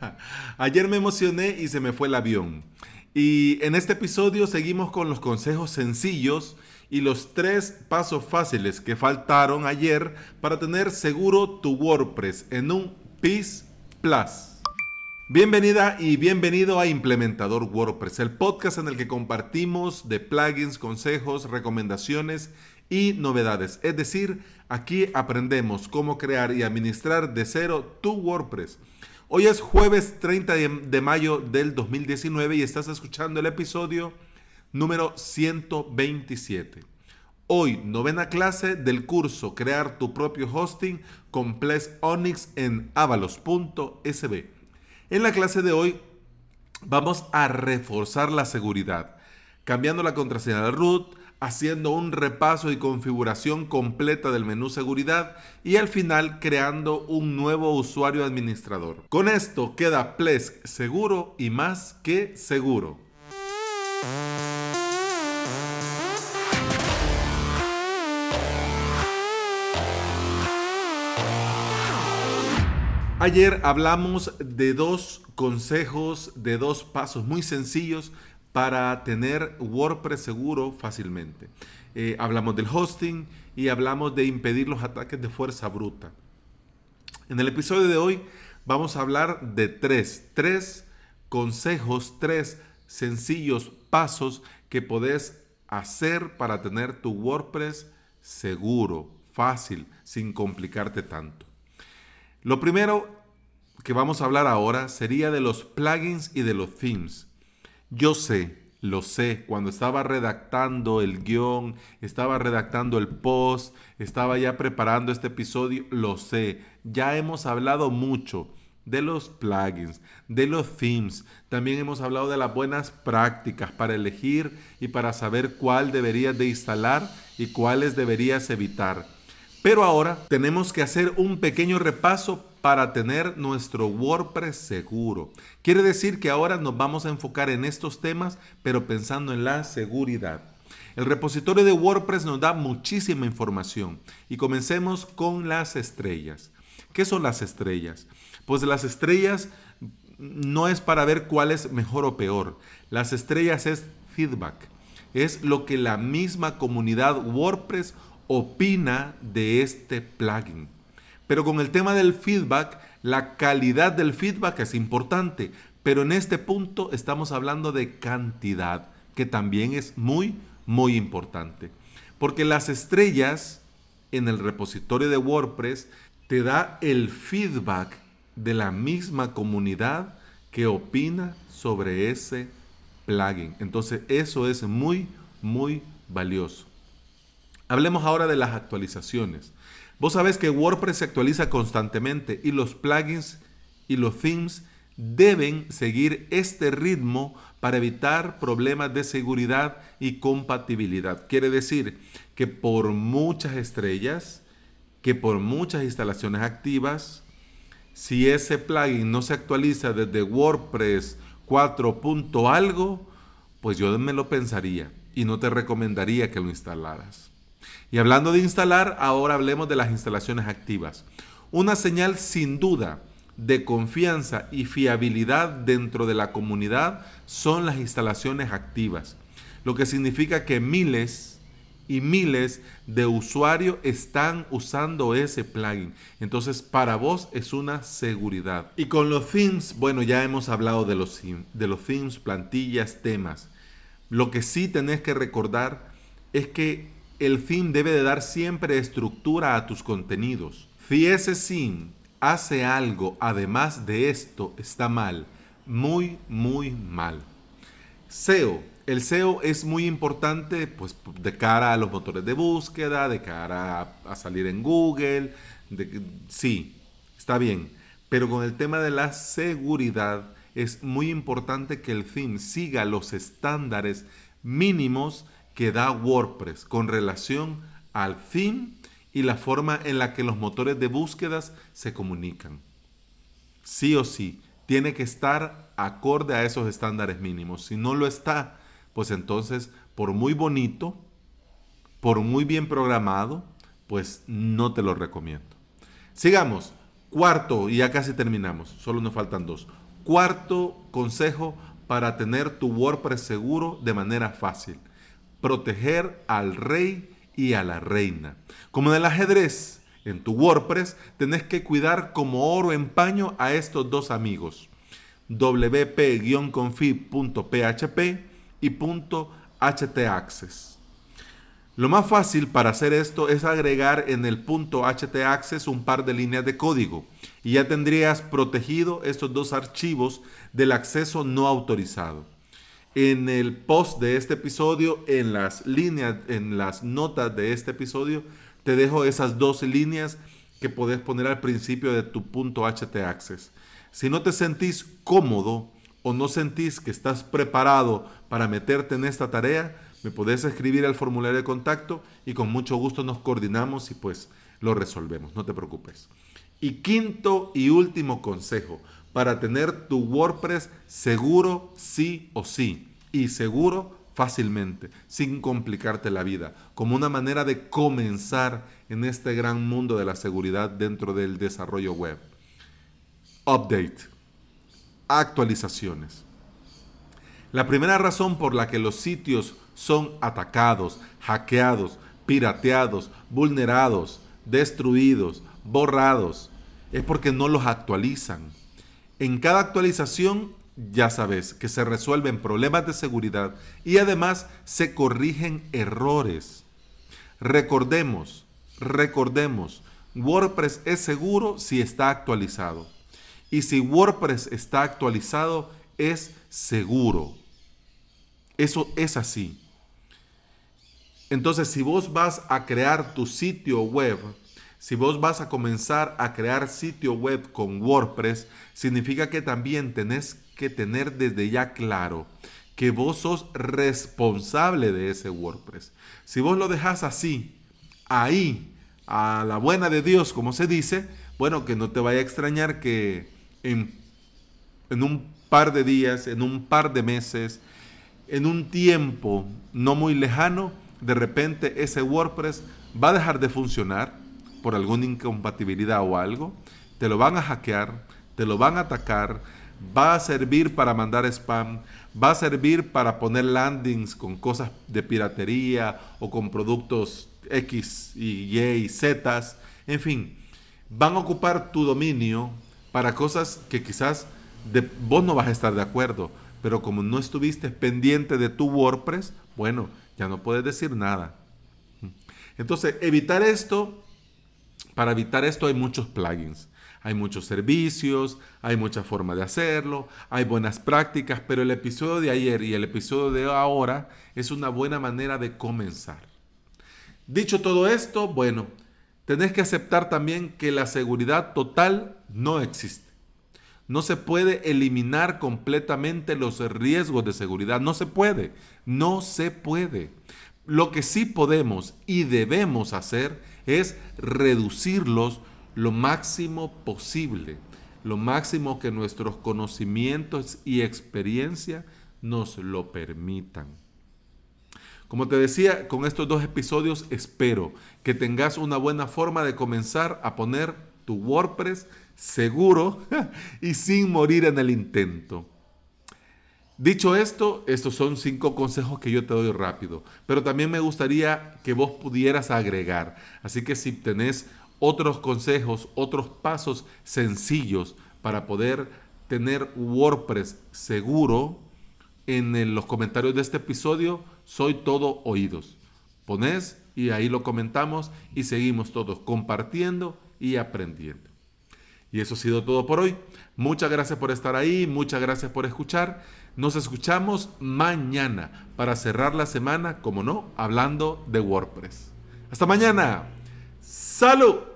Ayer me emocioné y se me fue el avión. Y en este episodio seguimos con los consejos sencillos y los tres pasos fáciles que faltaron ayer para tener seguro tu WordPress en un PIS Plus. Bienvenida y bienvenido a Implementador WordPress, el podcast en el que compartimos de plugins, consejos, recomendaciones y novedades. Es decir, aquí aprendemos cómo crear y administrar de cero tu WordPress. Hoy es jueves 30 de mayo del 2019 y estás escuchando el episodio número 127. Hoy, novena clase del curso Crear tu propio hosting con Ples Onyx en avalos.sb. En la clase de hoy vamos a reforzar la seguridad, cambiando la contraseña de root, haciendo un repaso y configuración completa del menú seguridad y al final creando un nuevo usuario administrador. Con esto queda Plesk seguro y más que seguro. Ayer hablamos de dos consejos, de dos pasos muy sencillos para tener WordPress seguro fácilmente. Eh, hablamos del hosting y hablamos de impedir los ataques de fuerza bruta. En el episodio de hoy vamos a hablar de tres, tres consejos, tres sencillos pasos que podés hacer para tener tu WordPress seguro, fácil, sin complicarte tanto. Lo primero que vamos a hablar ahora sería de los plugins y de los themes. Yo sé, lo sé, cuando estaba redactando el guion, estaba redactando el post, estaba ya preparando este episodio, lo sé. Ya hemos hablado mucho de los plugins, de los themes. También hemos hablado de las buenas prácticas para elegir y para saber cuál deberías de instalar y cuáles deberías evitar. Pero ahora tenemos que hacer un pequeño repaso para tener nuestro WordPress seguro. Quiere decir que ahora nos vamos a enfocar en estos temas, pero pensando en la seguridad. El repositorio de WordPress nos da muchísima información y comencemos con las estrellas. ¿Qué son las estrellas? Pues las estrellas no es para ver cuál es mejor o peor. Las estrellas es feedback. Es lo que la misma comunidad WordPress opina de este plugin. Pero con el tema del feedback, la calidad del feedback es importante, pero en este punto estamos hablando de cantidad, que también es muy, muy importante. Porque las estrellas en el repositorio de WordPress te da el feedback de la misma comunidad que opina sobre ese plugin. Entonces eso es muy, muy valioso. Hablemos ahora de las actualizaciones. Vos sabés que WordPress se actualiza constantemente y los plugins y los themes deben seguir este ritmo para evitar problemas de seguridad y compatibilidad. Quiere decir que por muchas estrellas, que por muchas instalaciones activas, si ese plugin no se actualiza desde WordPress 4. algo, pues yo me lo pensaría y no te recomendaría que lo instalaras. Y hablando de instalar, ahora hablemos de las instalaciones activas. Una señal sin duda de confianza y fiabilidad dentro de la comunidad son las instalaciones activas, lo que significa que miles y miles de usuarios están usando ese plugin. Entonces, para vos es una seguridad. Y con los themes, bueno, ya hemos hablado de los, de los themes, plantillas, temas. Lo que sí tenés que recordar es que el theme debe de dar siempre estructura a tus contenidos. Si ese theme hace algo además de esto, está mal. Muy, muy mal. SEO. El SEO es muy importante pues, de cara a los motores de búsqueda, de cara a, salir en Google. sí, está bien. Pero con el tema de la seguridad es muy importante que el theme siga los estándares mínimos que da WordPress con relación al fin y la forma en la que los motores de búsquedas se comunican. Sí o sí, tiene que estar acorde a esos estándares mínimos. Si no lo está, pues entonces, por muy bonito, por muy bien programado, pues no te lo recomiendo. Sigamos. Cuarto, y ya casi terminamos, solo nos faltan dos. Cuarto consejo para tener tu WordPress seguro de manera fácil. Proteger al rey y a la reina. Como en el ajedrez, en tu WordPress tenés que cuidar como oro en paño a estos dos amigos. wp-config.php y .htaccess. Lo más fácil para hacer esto es agregar en el htaccess un par de líneas de código y ya tendrías protegido estos dos archivos del acceso no autorizado. En el post de este episodio, en las líneas, en las notas de este episodio, te dejo esas dos líneas que podés poner al principio de tu punto htaccess. Si no te sentís cómodo o no sentís que estás preparado para meterte en esta tarea, me podés escribir al formulario de contacto y con mucho gusto nos coordinamos y pues lo resolvemos, no te preocupes. Y quinto y último consejo para tener tu WordPress seguro sí o sí y seguro fácilmente, sin complicarte la vida, como una manera de comenzar en este gran mundo de la seguridad dentro del desarrollo web. Update. Actualizaciones. La primera razón por la que los sitios son atacados, hackeados, pirateados, vulnerados, destruidos, borrados, es porque no los actualizan. En cada actualización, ya sabes, que se resuelven problemas de seguridad y además se corrigen errores. Recordemos, recordemos, WordPress es seguro si está actualizado. Y si WordPress está actualizado, es seguro. Eso es así. Entonces, si vos vas a crear tu sitio web, si vos vas a comenzar a crear sitio web con WordPress, significa que también tenés que tener desde ya claro que vos sos responsable de ese WordPress. Si vos lo dejas así, ahí, a la buena de Dios, como se dice, bueno, que no te vaya a extrañar que en, en un par de días, en un par de meses, en un tiempo no muy lejano, de repente ese WordPress va a dejar de funcionar por alguna incompatibilidad o algo, te lo van a hackear, te lo van a atacar, va a servir para mandar spam, va a servir para poner landings con cosas de piratería o con productos X y Y y Z, en fin, van a ocupar tu dominio para cosas que quizás de, vos no vas a estar de acuerdo, pero como no estuviste pendiente de tu WordPress, bueno, ya no puedes decir nada. Entonces, evitar esto, para evitar esto hay muchos plugins. Hay muchos servicios, hay muchas formas de hacerlo, hay buenas prácticas, pero el episodio de ayer y el episodio de ahora es una buena manera de comenzar. Dicho todo esto, bueno, tenés que aceptar también que la seguridad total no existe. No se puede eliminar completamente los riesgos de seguridad. No se puede. No se puede. Lo que sí podemos y debemos hacer es reducirlos lo máximo posible. Lo máximo que nuestros conocimientos y experiencia nos lo permitan. Como te decía, con estos dos episodios espero que tengas una buena forma de comenzar a poner tu WordPress seguro y sin morir en el intento. Dicho esto, estos son cinco consejos que yo te doy rápido, pero también me gustaría que vos pudieras agregar. Así que si tenés otros consejos, otros pasos sencillos para poder tener WordPress seguro, en los comentarios de este episodio soy todo oídos. Pones y ahí lo comentamos y seguimos todos compartiendo y aprendiendo. Y eso ha sido todo por hoy. Muchas gracias por estar ahí, muchas gracias por escuchar. Nos escuchamos mañana para cerrar la semana, como no, hablando de WordPress. Hasta mañana. Salud.